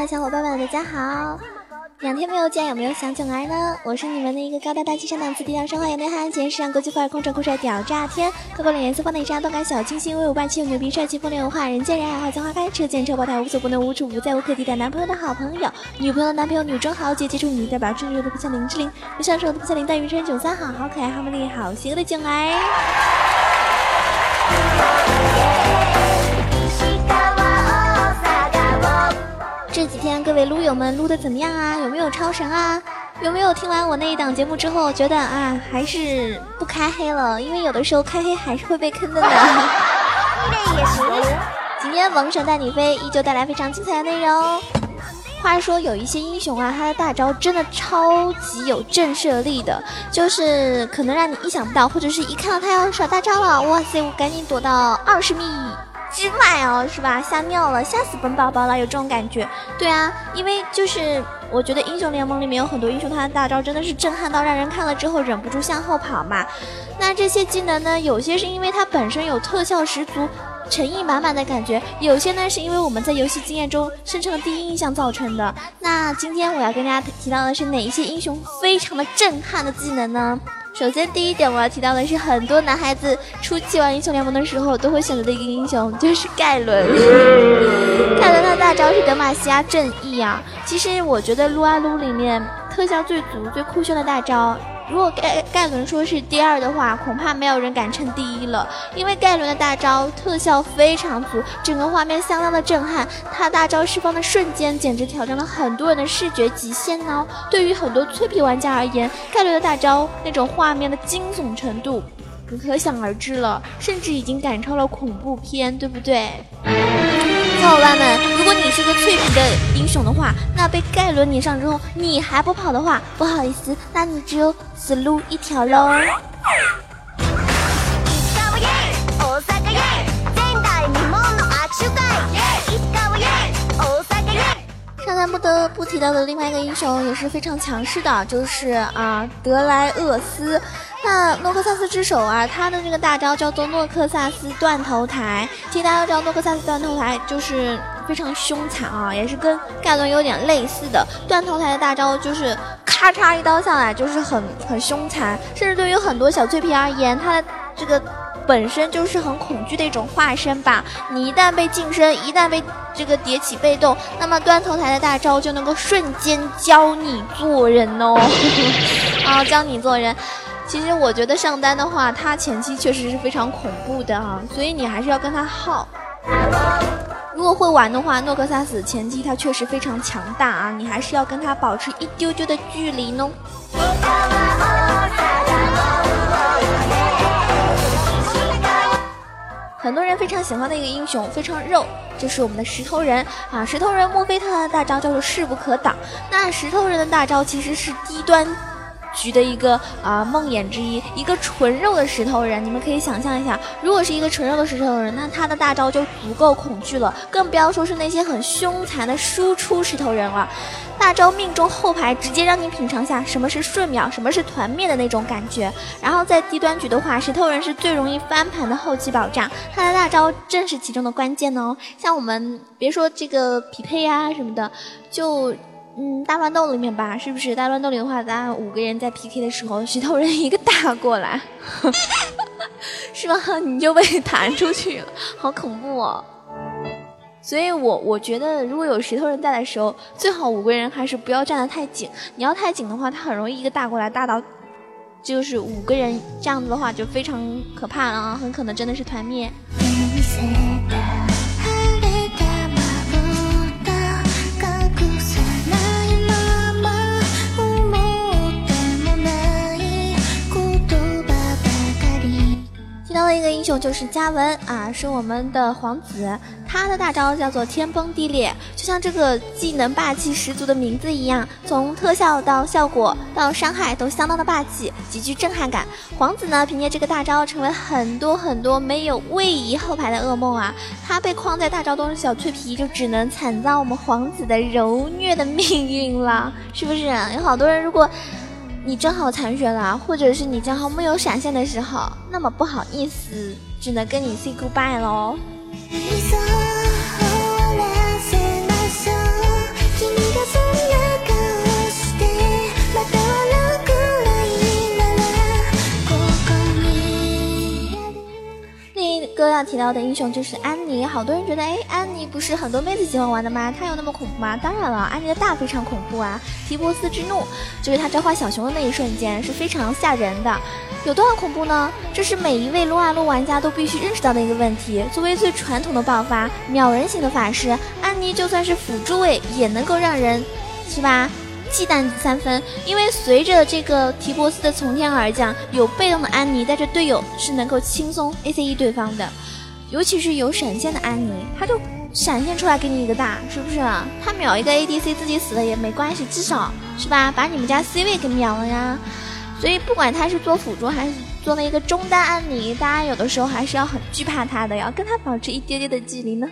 的小伙伴们，大家好！两天没有见，有没有想囧儿呢？我是你们的一个高大大气上档次、低调奢华有内涵、简时尚国际范儿、空城酷帅屌炸天、高高冷颜色放内渣、动感小清新、威武霸气又牛逼、帅气风流文化、人见人爱、花见花开、车见车爆胎、无所不能、无处不在、无可替代。男朋友的好朋友，女朋友的男朋友，女中豪杰，接触你代表智热的不像林志玲，不像是我的不像林黛玉，穿九三好，好可爱，好美丽，好邪恶的囧儿。各位撸友们撸的怎么样啊？有没有超神啊？有没有听完我那一档节目之后觉得啊，还是不开黑了？因为有的时候开黑还是会被坑的呢。今天王神带你飞依旧带来非常精彩的内容。话说有一些英雄啊，他的大招真的超级有震慑力的，就是可能让你意想不到，或者是一看到他要耍大招了，哇塞，我赶紧躲到二十米。之外哦，是吧？吓尿了，吓死本宝宝了，有这种感觉。对啊，因为就是我觉得英雄联盟里面有很多英雄，他的大招真的是震撼到让人看了之后忍不住向后跑嘛。那这些技能呢，有些是因为它本身有特效十足、诚意满满的感觉，有些呢是因为我们在游戏经验中生成的第一印象造成的。那今天我要跟大家提到的是哪一些英雄非常的震撼的技能呢？首先，第一点我要提到的是，很多男孩子初期玩英雄联盟的时候都会选择的一个英雄就是盖伦。盖伦的大招是德玛西亚正义啊。其实我觉得撸啊撸里面特效最足、最酷炫的大招。如果盖盖伦说是第二的话，恐怕没有人敢称第一了。因为盖伦的大招特效非常足，整个画面相当的震撼。他大招释放的瞬间，简直挑战了很多人的视觉极限呢。对于很多脆皮玩家而言，盖伦的大招那种画面的惊悚程度，可想而知了，甚至已经赶超了恐怖片，对不对？小伙伴们，如果你是个脆皮的英雄的话，那被盖伦撵上之后，你还不跑的话，不好意思，那你只有死路一条喽。上单不得不提到的另外一个英雄也是非常强势的，就是啊德莱厄斯。那诺克萨斯之手啊，他的这个大招叫做诺克萨斯断头台。其实大家都知道，诺克萨斯断头台就是非常凶残啊，也是跟盖伦有点类似的。断头台的大招就是咔嚓一刀下来，就是很很凶残，甚至对于很多小脆皮而言，他的这个本身就是很恐惧的一种化身吧。你一旦被近身，一旦被这个叠起被动，那么断头台的大招就能够瞬间教你做人哦，啊，教你做人。其实我觉得上单的话，他前期确实是非常恐怖的啊，所以你还是要跟他耗。如果会玩的话，诺克萨斯前期他确实非常强大啊，你还是要跟他保持一丢丢的距离呢。很多人非常喜欢的一个英雄，非常肉，就是我们的石头人啊！石头人墨菲特的大招叫做势不可挡。那石头人的大招其实是低端。局的一个啊梦魇之一，一个纯肉的石头人，你们可以想象一下，如果是一个纯肉的石头人，那他的大招就足够恐惧了，更不要说是那些很凶残的输出石头人了。大招命中后排，直接让你品尝下什么是瞬秒，什么是团灭的那种感觉。然后在低端局的话，石头人是最容易翻盘的后期保障，他的大招正是其中的关键哦。像我们别说这个匹配呀什么的，就。嗯，大乱斗里面吧，是不是？大乱斗里的话，咱五个人在 PK 的时候，石头人一个打过来，是吧？你就被弹出去了，好恐怖哦！所以我我觉得，如果有石头人在的时候，最好五个人还是不要站得太紧。你要太紧的话，他很容易一个大过来，大到就是五个人这样子的话，就非常可怕了啊！很可能真的是团灭。雄就是嘉文啊，是我们的皇子，他的大招叫做天崩地裂，就像这个技能霸气十足的名字一样，从特效到效果到伤害都相当的霸气，极具震撼感。皇子呢，凭借这个大招成为很多很多没有位移后排的噩梦啊，他被框在大招中的小脆皮就只能惨遭我们皇子的柔虐的命运了，是不是？有好多人如果。你正好残血了，或者是你正好没有闪现的时候，那么不好意思，只能跟你 say goodbye 喽。提到的英雄就是安妮。好多人觉得，哎，安妮不是很多妹子喜欢玩的吗？她有那么恐怖吗？当然了，安妮的大非常恐怖啊！提波斯之怒，就是她召唤小熊的那一瞬间是非常吓人的。有多少恐怖呢？这是每一位撸啊撸玩家都必须认识到的一个问题。作为最传统的爆发秒人型的法师，安妮就算是辅助位也能够让人，是吧？忌惮三分，因为随着这个提波斯的从天而降，有被动的安妮带着队友是能够轻松 A C E 对方的，尤其是有闪现的安妮，他就闪现出来给你一个大，是不是？他秒一个 A D C 自己死了也没关系，至少是吧，把你们家 C 位给秒了呀。所以不管他是做辅助还是做了一个中单安妮，大家有的时候还是要很惧怕他的，要跟他保持一丢丢的距离呢。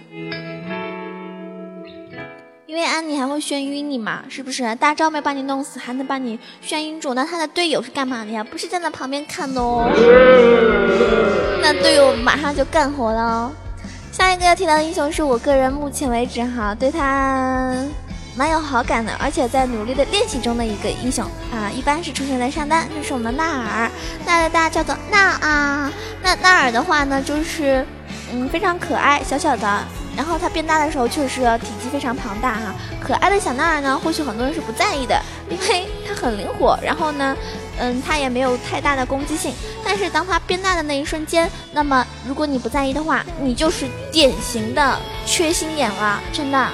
因为安妮还会眩晕你嘛，是不是？大招没把你弄死，还能把你眩晕住？那他的队友是干嘛的呀？不是站在旁边看的哦。那队友马上就干活了。下一个要提到的英雄是我个人目前为止哈对他蛮有好感的，而且在努力的练习中的一个英雄啊，一般是出现在上单，就是我们的纳尔。纳尔大家叫做纳啊。那纳尔的话呢，就是嗯非常可爱，小小的。然后它变大的时候，确实体积非常庞大哈。可爱的小纳尔呢，或许很多人是不在意的，因为它很灵活。然后呢，嗯，它也没有太大的攻击性。但是当它变大的那一瞬间，那么如果你不在意的话，你就是典型的缺心眼了，真的。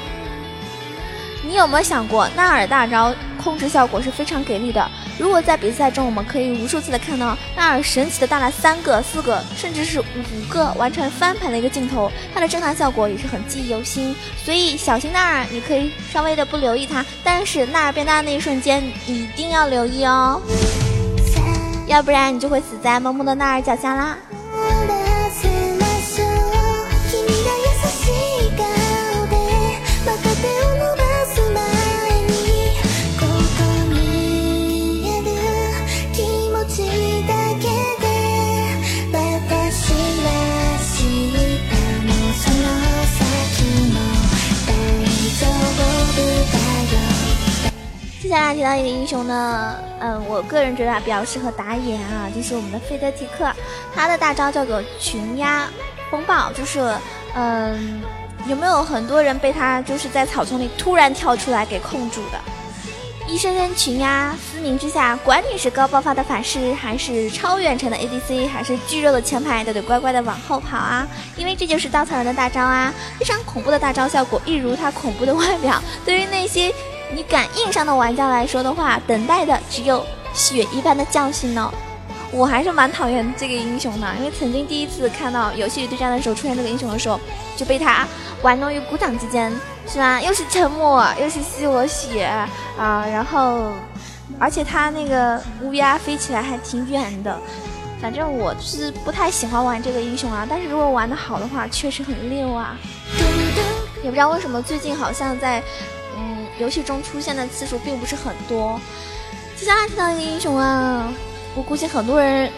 你有没有想过，纳尔大招控制效果是非常给力的？如果在比赛中，我们可以无数次的看到纳尔神奇的大了三个、四个，甚至是五个完成翻盘的一个镜头，它的震撼效果也是很记忆犹新。所以小心纳尔，你可以稍微的不留意它，但是纳尔变大的那一瞬间一定要留意哦，要不然你就会死在萌萌的纳尔脚下啦。接下来提到一个英雄呢，嗯，我个人觉得比较适合打野啊，就是我们的费德提克，他的大招叫做群压风暴，就是，嗯，有没有很多人被他就是在草丛里突然跳出来给控住的？一声声群压，嘶鸣之下，管你是高爆发的法师，还是超远程的 ADC，还是巨肉的前排，都得乖乖的往后跑啊，因为这就是稻草人的大招啊，非常恐怖的大招效果，一如他恐怖的外表，对于那些。你敢硬上的玩家来说的话，等待的只有血一般的教训呢。我还是蛮讨厌这个英雄的，因为曾经第一次看到游戏里对战的时候出现这个英雄的时候，就被他玩弄于股掌之间，是吧？又是沉默，又是吸我血啊，然后而且他那个乌鸦飞起来还挺远的，反正我是不太喜欢玩这个英雄啊。但是如果玩的好的话，确实很溜啊。也不知道为什么最近好像在。游戏中出现的次数并不是很多。接下来提到一个英雄啊，我估计很多人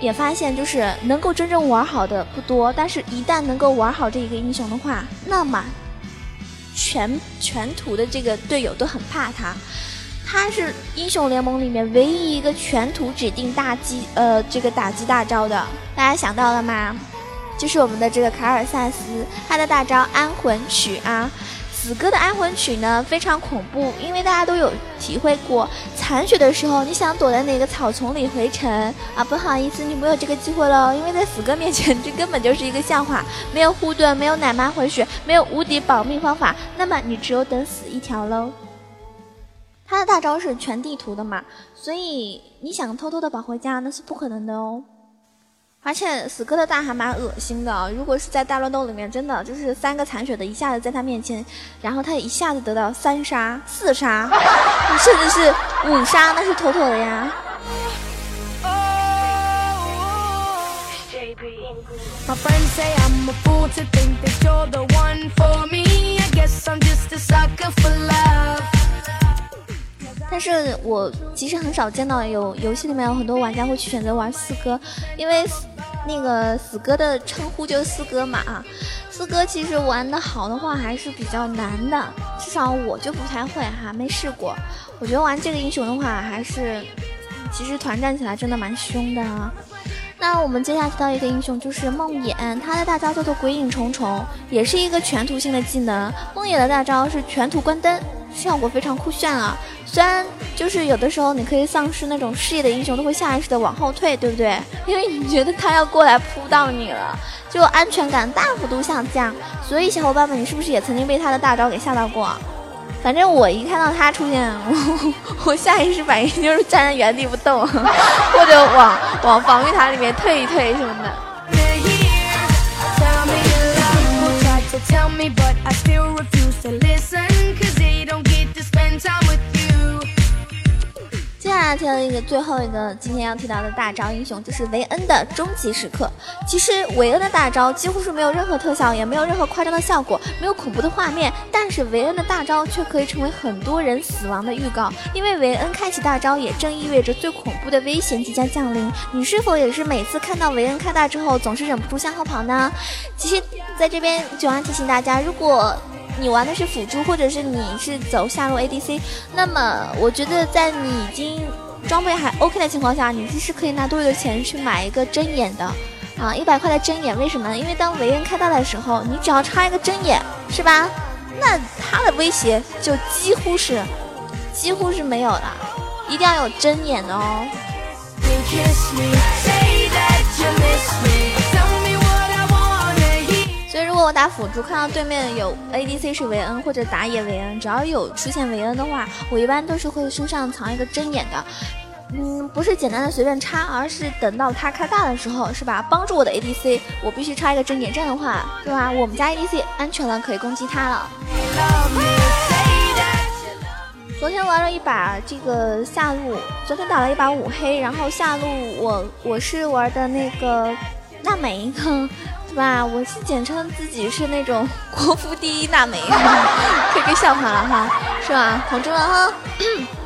也发现，就是能够真正玩好的不多。但是，一旦能够玩好这一个英雄的话，那么全全图的这个队友都很怕他。他是英雄联盟里面唯一一个全图指定大击呃这个打击大招的。大家想到了吗？就是我们的这个卡尔萨斯，他的大招安魂曲啊。死歌的安魂曲呢非常恐怖，因为大家都有体会过残血的时候，你想躲在哪个草丛里回城啊？不好意思，你没有这个机会了，因为在死歌面前，这根本就是一个笑话。没有护盾，没有奶妈回血，没有无敌保命方法，那么你只有等死一条喽。他的大招是全地图的嘛，所以你想偷偷的跑回家那是不可能的哦。而且死哥的大还蛮恶心的，如果是在大乱斗里面，真的就是三个残血的一下子在他面前，然后他一下子得到三杀、四杀，甚至是五杀，那是妥妥的呀。但是我其实很少见到有游戏里面有很多玩家会去选择玩四哥，因为那个死哥的称呼就是四哥嘛啊。四哥其实玩的好的话还是比较难的，至少我就不太会哈，没试过。我觉得玩这个英雄的话，还是其实团战起来真的蛮凶的啊。那我们接下来提到一个英雄，就是梦魇，他的大招叫做鬼影重重，也是一个全图性的技能。梦魇的大招是全图关灯，效果非常酷炫啊！虽然就是有的时候你可以丧失那种视野的英雄都会下意识的往后退，对不对？因为你觉得他要过来扑到你了，就安全感大幅度下降。所以小伙伴们，你是不是也曾经被他的大招给吓到过？反正我一看到他出现，我 我下意识反应就是站在原地不动，或者往往防御塔里面退一退什么的。接下来提到一个最后一个今天要提到的大招英雄，就是维恩的终极时刻。其实维恩的大招几乎是没有任何特效，也没有任何夸张的效果，没有恐怖的画面，但是维恩的大招却可以成为很多人死亡的预告。因为维恩开启大招，也正意味着最恐怖的危险即将降临。你是否也是每次看到维恩开大之后，总是忍不住向后跑呢？其实，在这边九安提醒大家，如果你玩的是辅助，或者是你是走下路 ADC，那么我觉得在你已经装备还 OK 的情况下，你其实可以拿多余的钱去买一个针眼的，啊，一百块的针眼，为什么呢？因为当维恩开大的时候，你只要插一个针眼，是吧？那他的威胁就几乎是几乎是没有了，一定要有针眼的哦。我打辅助看到对面有 ADC 是维恩或者打野维恩，只要有出现维恩的话，我一般都是会身上藏一个针眼的。嗯，不是简单的随便插，而是等到他开大的时候，是吧？帮助我的 ADC，我必须插一个针眼，这样的话，对吧？我们家 ADC 安全了，可以攻击他了。昨天玩了一把这个下路，昨天打了一把五黑，然后下路我我是玩的那个娜美。哇，我是简称自己是那种国服第一娜美，可以给笑话了哈，是吧？同志们哈。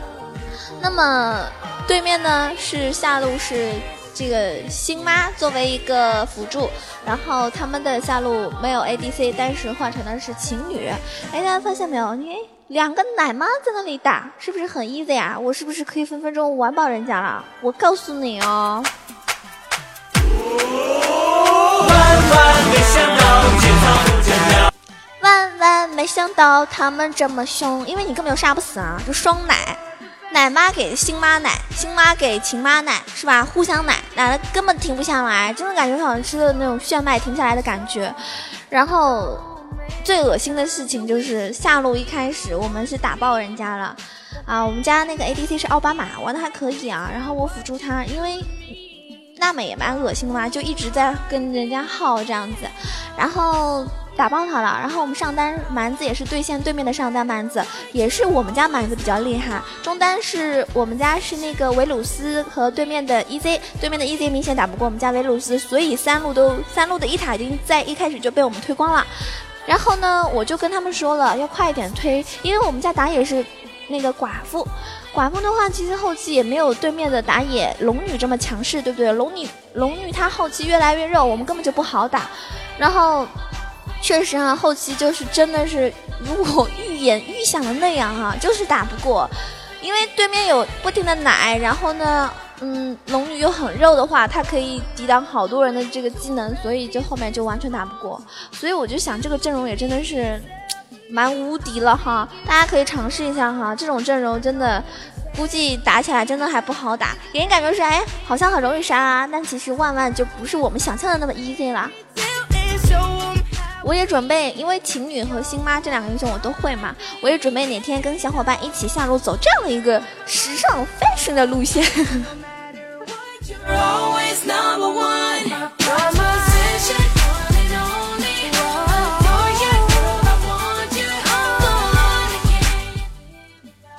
那么对面呢是下路是这个星妈作为一个辅助，然后他们的下路没有 ADC，但是换成的是情侣。哎，大家发现没有？你两个奶妈在那里打，是不是很 easy 啊？我是不是可以分分钟玩爆人家了？我告诉你哦。万万没想到他们这么凶，因为你根本就杀不死啊！就双奶，奶妈给星妈奶，星妈给秦妈奶，是吧？互相奶，奶的根本停不下来，真的感觉好像吃了那种炫迈停下来的感觉。然后最恶心的事情就是下路一开始我们是打爆人家了啊！我们家那个 ADC 是奥巴马，玩的还可以啊。然后我辅助他，因为。娜美也蛮恶心的嘛，就一直在跟人家耗这样子，然后打爆他了。然后我们上单蛮子也是对线对面的上单蛮子，也是我们家蛮子比较厉害。中单是我们家是那个维鲁斯和对面的 EZ，对面的 EZ 明显打不过我们家维鲁斯，所以三路都三路的一塔已经在一开始就被我们推光了。然后呢，我就跟他们说了要快一点推，因为我们家打野是那个寡妇。寡妇的话，其实后期也没有对面的打野龙女这么强势，对不对？龙女龙女她后期越来越肉，我们根本就不好打。然后，确实啊，后期就是真的是如我预演预想的那样啊，就是打不过，因为对面有不停的奶，然后呢，嗯，龙女又很肉的话，她可以抵挡好多人的这个技能，所以就后面就完全打不过。所以我就想，这个阵容也真的是。蛮无敌了哈，大家可以尝试一下哈，这种阵容真的，估计打起来真的还不好打，给人感觉是哎，好像很容易杀啊，但其实万万就不是我们想象的那么 easy 啦。我也准备，因为情侣和星妈这两个英雄我都会嘛，我也准备哪天跟小伙伴一起下路走这样的一个时尚 fashion 的路线。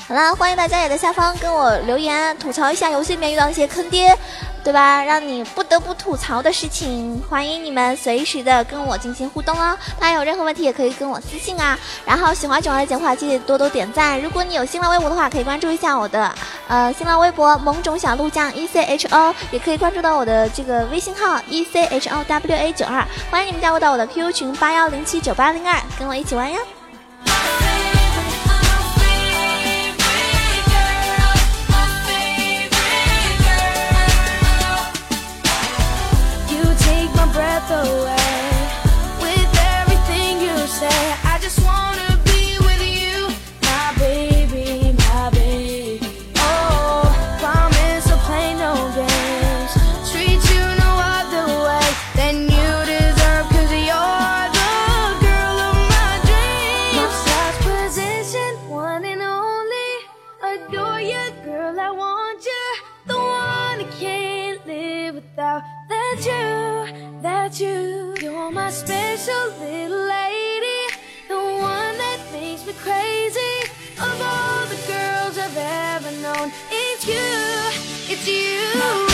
好啦，欢迎大家也在下方跟我留言吐槽一下游戏里面遇到一些坑爹，对吧？让你不得不吐槽的事情，欢迎你们随时的跟我进行互动哦。大家有任何问题也可以跟我私信啊。然后喜欢九儿的话，记得多多点赞。如果你有新浪微博的话，可以关注一下我的呃新浪微博萌种小鹿酱 E C H O，也可以关注到我的这个微信号 E C H O W A 九二。欢迎你们加入到我的 QQ 群八幺零七九八零二，跟我一起玩呀。though that you, that you. You're my special little lady, the one that makes me crazy. Of all the girls I've ever known, it's you, it's you.